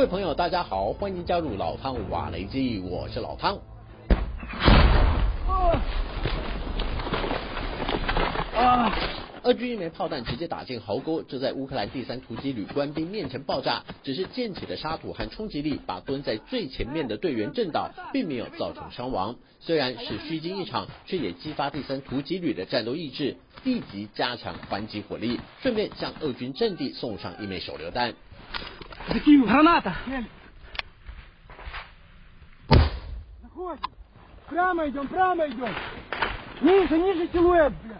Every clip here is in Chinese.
位朋友，大家好，欢迎加入老汤瓦雷基，我是老汤。啊！俄军一枚炮弹直接打进壕沟，就在乌克兰第三突击旅官兵面前爆炸，只是溅起的沙土和冲击力把蹲在最前面的队员震倒，并没有造成伤亡。虽然是虚惊一场，却也激发第三突击旅的战斗意志，立即加强还击火力，顺便向俄军阵地送上一枚手榴弹。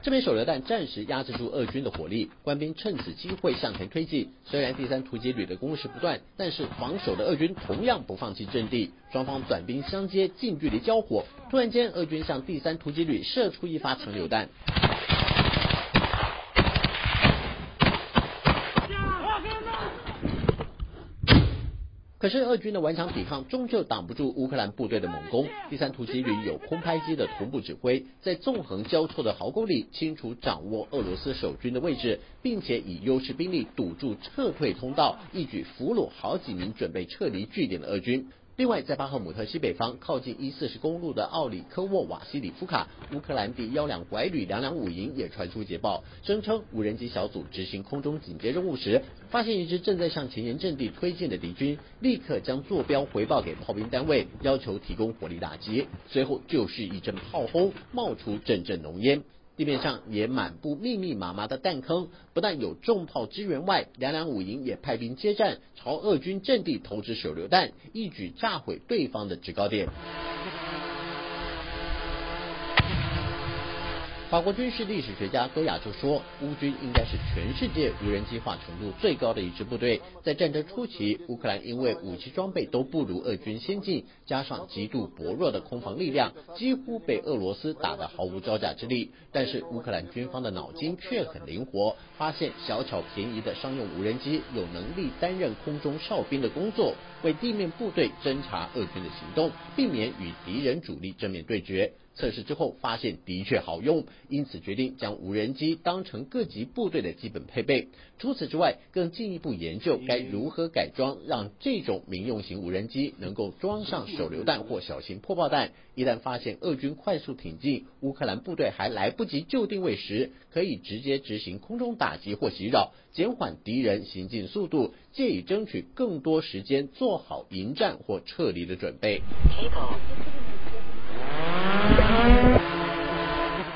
这枚手榴弹暂时压制住俄军的火力，官兵趁此机会向前推进。虽然第三突击旅的攻势不断，但是防守的俄军同样不放弃阵地，双方短兵相接，近距离交火。突然间，俄军向第三突击旅射出一发长榴弹。可是俄军的顽强抵抗终究挡不住乌克兰部队的猛攻。第三突击旅有空拍机的同步指挥，在纵横交错的壕沟里清楚掌握俄罗斯守军的位置，并且以优势兵力堵住撤退通道，一举俘虏好几名准备撤离据点的俄军。另外，在巴赫姆特西北方靠近一四十公路的奥里科沃瓦西里夫卡，乌克兰第幺两拐旅两两五营也传出捷报，声称无人机小组执行空中警戒任务时，发现一支正在向前沿阵地推进的敌军，立刻将坐标回报给炮兵单位，要求提供火力打击。随后就是一阵炮轰，冒出阵阵浓烟。地面上也满布密密麻麻的弹坑，不但有重炮支援外，两两五营也派兵接战，朝俄军阵地投掷手榴弹，一举炸毁对方的制高点。法国军事历史学家戈雅就说，乌军应该是全世界无人机化程度最高的一支部队。在战争初期，乌克兰因为武器装备都不如俄军先进，加上极度薄弱的空防力量，几乎被俄罗斯打得毫无招架之力。但是乌克兰军方的脑筋却很灵活，发现小巧便宜的商用无人机有能力担任空中哨兵的工作，为地面部队侦察俄军的行动，避免与敌人主力正面对决。测试之后发现的确好用，因此决定将无人机当成各级部队的基本配备。除此之外，更进一步研究该如何改装，让这种民用型无人机能够装上手榴弹或小型破爆弹。一旦发现俄军快速挺进，乌克兰部队还来不及就定位时，可以直接执行空中打击或袭扰，减缓敌人行进速度，借以争取更多时间做好迎战或撤离的准备。Thank you.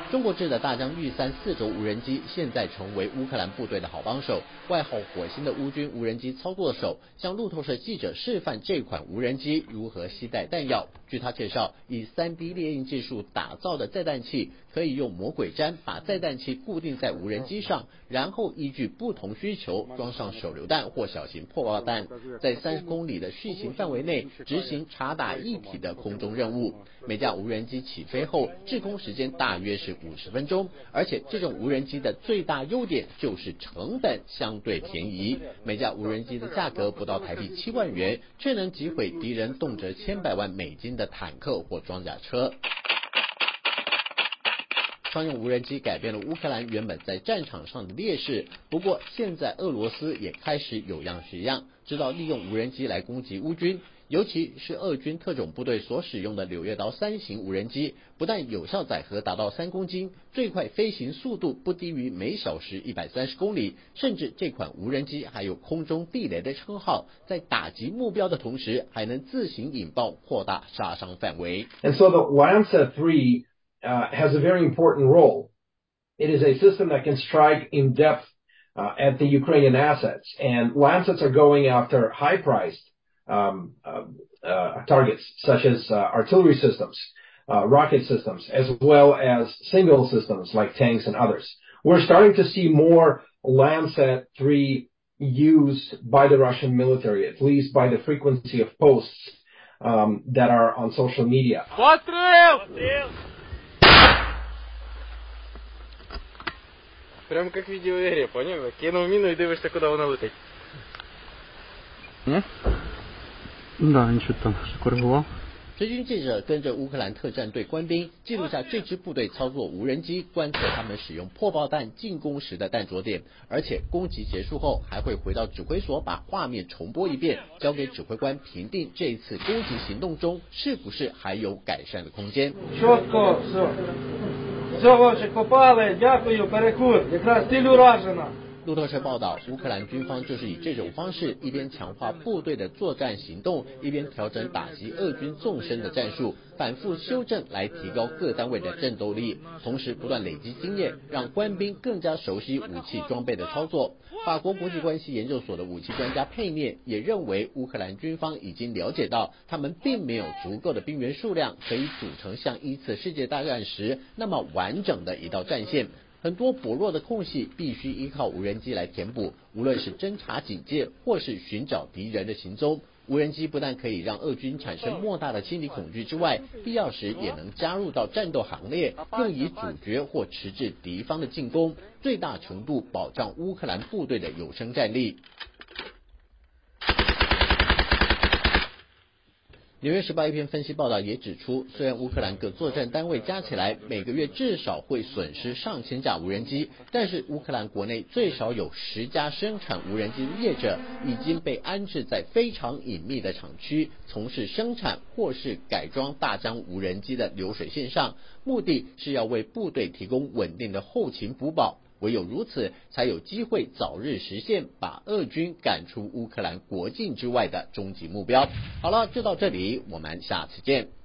中国制的大疆御三四轴无人机现在成为乌克兰部队的好帮手。外号“火星”的乌军无人机操作手向路透社记者示范这款无人机如何携带弹药。据他介绍，以 3D 列印技术打造的载弹器可以用魔鬼毡把载弹器固定在无人机上，然后依据不同需求装上手榴弹或小型破爆弹，在三十公里的续行范围内执行查打一体的空中任务。每架无人机起飞后，滞空时间大约是五十分钟，而且这种无人机的最大优点就是成本相对便宜。每架无人机的价格不到台币七万元，却能击毁敌人动辄千百万美金的坦克或装甲车。商用无人机改变了乌克兰原本在战场上的劣势，不过现在俄罗斯也开始有样学样，知道利用无人机来攻击乌军。尤其是俄军特种部队所使用的柳叶刀三型无人机，不但有效载荷达到三公斤，最快飞行速度不低于每小时一百三十公里，甚至这款无人机还有空中地雷的称号，在打击目标的同时，还能自行引爆，扩大杀伤范围。And so the Lancet three has a very important role. It is a system that can strike in depth at the Ukrainian assets, and Lancets are going after high-priced. um, uh, targets such as uh, artillery systems, uh, rocket systems, as well as single systems like tanks and others. We're starting to see more Landsat 3 used by the Russian military, at least by the frequency of posts um, that are on social media. Прям как в видеоигре, понял? Кинул мину и дивишься, куда вона летить. 随军记者跟着乌克兰特战队官兵记录下这支部队操作无人机，观测他们使用破爆弹进攻时的弹着点，而且攻击结束后还会回到指挥所把画面重播一遍，交给指挥官评定这一次攻击行动中是不是还有改善的空间。路透社报道，乌克兰军方就是以这种方式，一边强化部队的作战行动，一边调整打击俄军纵深的战术，反复修正来提高各单位的战斗力，同时不断累积经验，让官兵更加熟悉武器装备的操作。法国国际关系研究所的武器专家佩涅也认为，乌克兰军方已经了解到，他们并没有足够的兵员数量，可以组成像一次世界大战时那么完整的一道战线。很多薄弱的空隙必须依靠无人机来填补，无论是侦察警戒或是寻找敌人的行踪，无人机不但可以让俄军产生莫大的心理恐惧之外，必要时也能加入到战斗行列，用以阻绝或迟滞敌方的进攻，最大程度保障乌克兰部队的有生战力。纽约时报一篇分析报道也指出，虽然乌克兰各作战单位加起来每个月至少会损失上千架无人机，但是乌克兰国内最少有十家生产无人机的业者已经被安置在非常隐秘的厂区，从事生产或是改装大疆无人机的流水线上，目的是要为部队提供稳定的后勤补保。唯有如此，才有机会早日实现把俄军赶出乌克兰国境之外的终极目标。好了，就到这里，我们下次见。